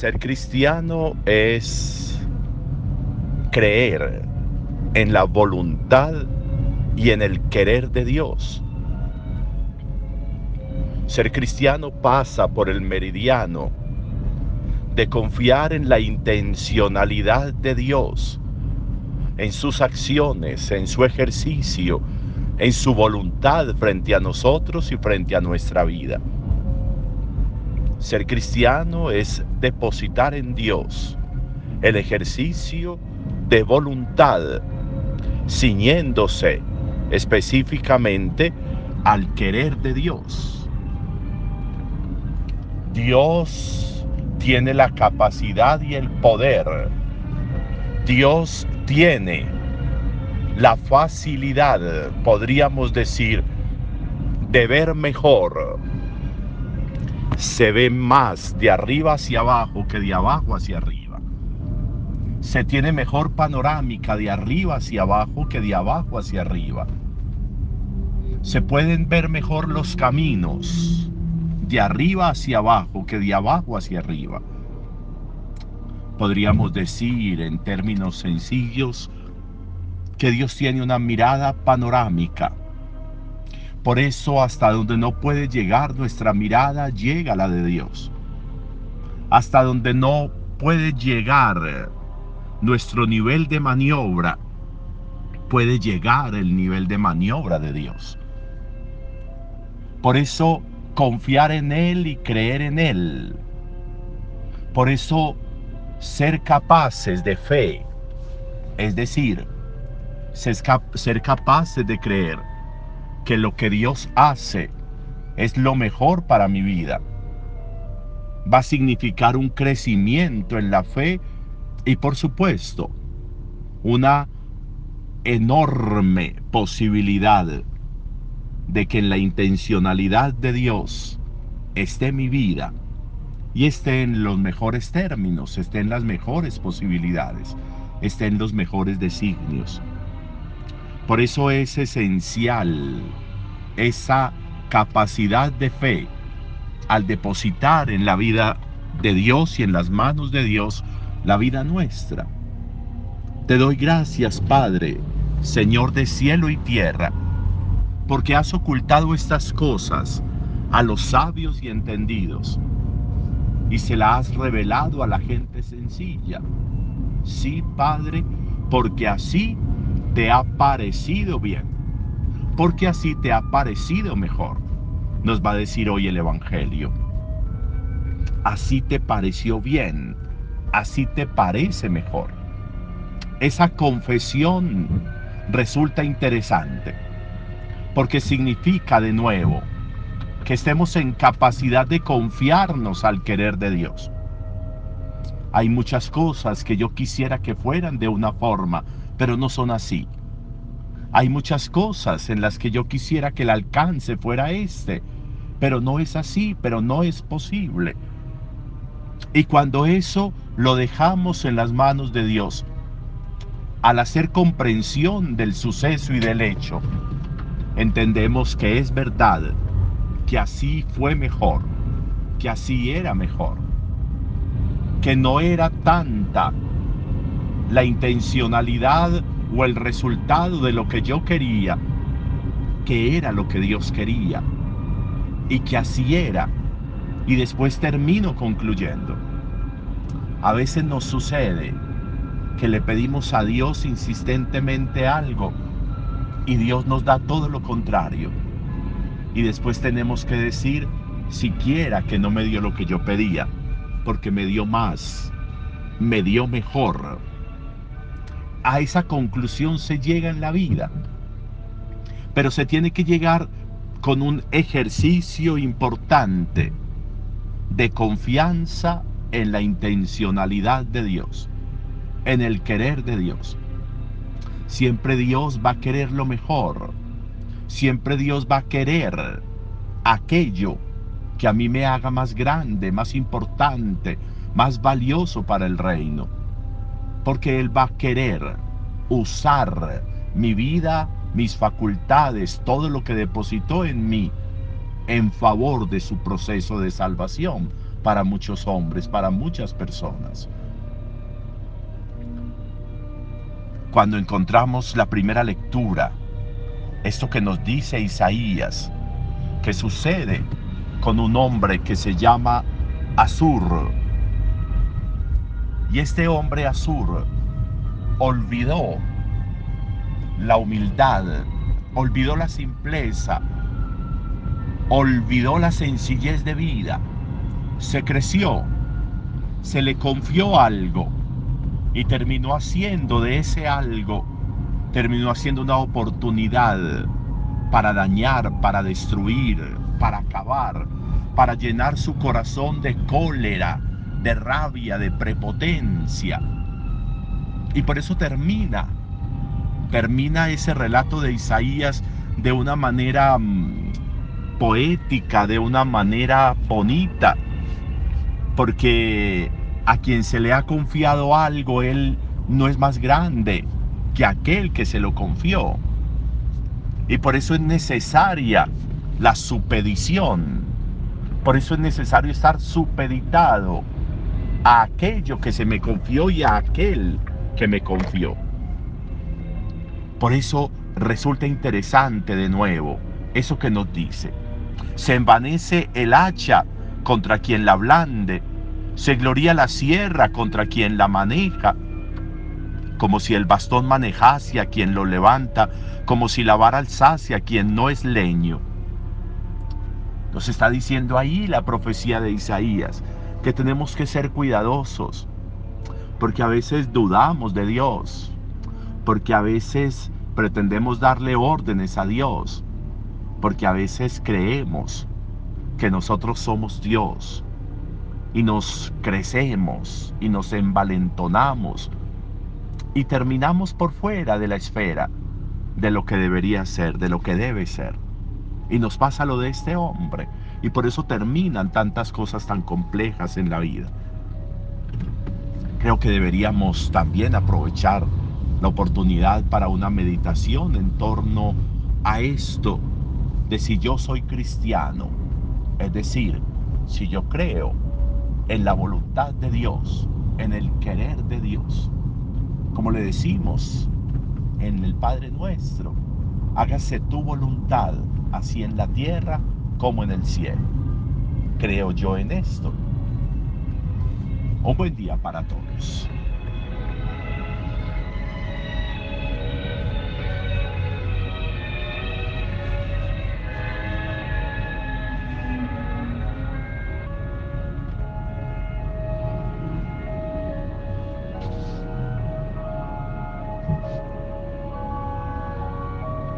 Ser cristiano es creer en la voluntad y en el querer de Dios. Ser cristiano pasa por el meridiano de confiar en la intencionalidad de Dios, en sus acciones, en su ejercicio, en su voluntad frente a nosotros y frente a nuestra vida. Ser cristiano es depositar en Dios el ejercicio de voluntad, ciñéndose específicamente al querer de Dios. Dios tiene la capacidad y el poder. Dios tiene la facilidad, podríamos decir, de ver mejor. Se ve más de arriba hacia abajo que de abajo hacia arriba. Se tiene mejor panorámica de arriba hacia abajo que de abajo hacia arriba. Se pueden ver mejor los caminos de arriba hacia abajo que de abajo hacia arriba. Podríamos decir en términos sencillos que Dios tiene una mirada panorámica. Por eso hasta donde no puede llegar nuestra mirada, llega la de Dios. Hasta donde no puede llegar nuestro nivel de maniobra, puede llegar el nivel de maniobra de Dios. Por eso confiar en Él y creer en Él. Por eso ser capaces de fe, es decir, ser capaces de creer que lo que Dios hace es lo mejor para mi vida. Va a significar un crecimiento en la fe y por supuesto una enorme posibilidad de que en la intencionalidad de Dios esté mi vida y esté en los mejores términos, esté en las mejores posibilidades, esté en los mejores designios. Por eso es esencial esa capacidad de fe al depositar en la vida de Dios y en las manos de Dios la vida nuestra. Te doy gracias, Padre, Señor de cielo y tierra, porque has ocultado estas cosas a los sabios y entendidos y se las has revelado a la gente sencilla. Sí, Padre, porque así te ha parecido bien, porque así te ha parecido mejor, nos va a decir hoy el Evangelio. Así te pareció bien, así te parece mejor. Esa confesión resulta interesante, porque significa de nuevo que estemos en capacidad de confiarnos al querer de Dios. Hay muchas cosas que yo quisiera que fueran de una forma, pero no son así. Hay muchas cosas en las que yo quisiera que el alcance fuera este, pero no es así, pero no es posible. Y cuando eso lo dejamos en las manos de Dios, al hacer comprensión del suceso y del hecho, entendemos que es verdad, que así fue mejor, que así era mejor, que no era tanta la intencionalidad o el resultado de lo que yo quería, que era lo que Dios quería y que así era. Y después termino concluyendo. A veces nos sucede que le pedimos a Dios insistentemente algo y Dios nos da todo lo contrario. Y después tenemos que decir, siquiera que no me dio lo que yo pedía, porque me dio más, me dio mejor a esa conclusión se llega en la vida. Pero se tiene que llegar con un ejercicio importante de confianza en la intencionalidad de Dios, en el querer de Dios. Siempre Dios va a querer lo mejor. Siempre Dios va a querer aquello que a mí me haga más grande, más importante, más valioso para el reino porque Él va a querer usar mi vida, mis facultades, todo lo que depositó en mí en favor de su proceso de salvación, para muchos hombres, para muchas personas. Cuando encontramos la primera lectura, esto que nos dice Isaías, que sucede con un hombre que se llama Azur. Y este hombre Azur olvidó la humildad, olvidó la simpleza, olvidó la sencillez de vida, se creció, se le confió algo y terminó haciendo de ese algo, terminó haciendo una oportunidad para dañar, para destruir, para acabar, para llenar su corazón de cólera, de rabia, de prepotencia. Y por eso termina, termina ese relato de Isaías de una manera mm, poética, de una manera bonita, porque a quien se le ha confiado algo, él no es más grande que aquel que se lo confió. Y por eso es necesaria la supedición. Por eso es necesario estar supeditado a aquello que se me confió y a aquel que me confió. Por eso resulta interesante de nuevo eso que nos dice. Se envanece el hacha contra quien la blande, se gloria la sierra contra quien la maneja como si el bastón manejase a quien lo levanta, como si la vara alzase a quien no es leño. Nos está diciendo ahí la profecía de Isaías, que tenemos que ser cuidadosos, porque a veces dudamos de Dios, porque a veces pretendemos darle órdenes a Dios, porque a veces creemos que nosotros somos Dios y nos crecemos y nos envalentonamos y terminamos por fuera de la esfera de lo que debería ser, de lo que debe ser. Y nos pasa lo de este hombre. Y por eso terminan tantas cosas tan complejas en la vida. Creo que deberíamos también aprovechar la oportunidad para una meditación en torno a esto de si yo soy cristiano. Es decir, si yo creo en la voluntad de Dios, en el querer de Dios como le decimos en el Padre nuestro, hágase tu voluntad, así en la tierra como en el cielo. Creo yo en esto. Un buen día para todos.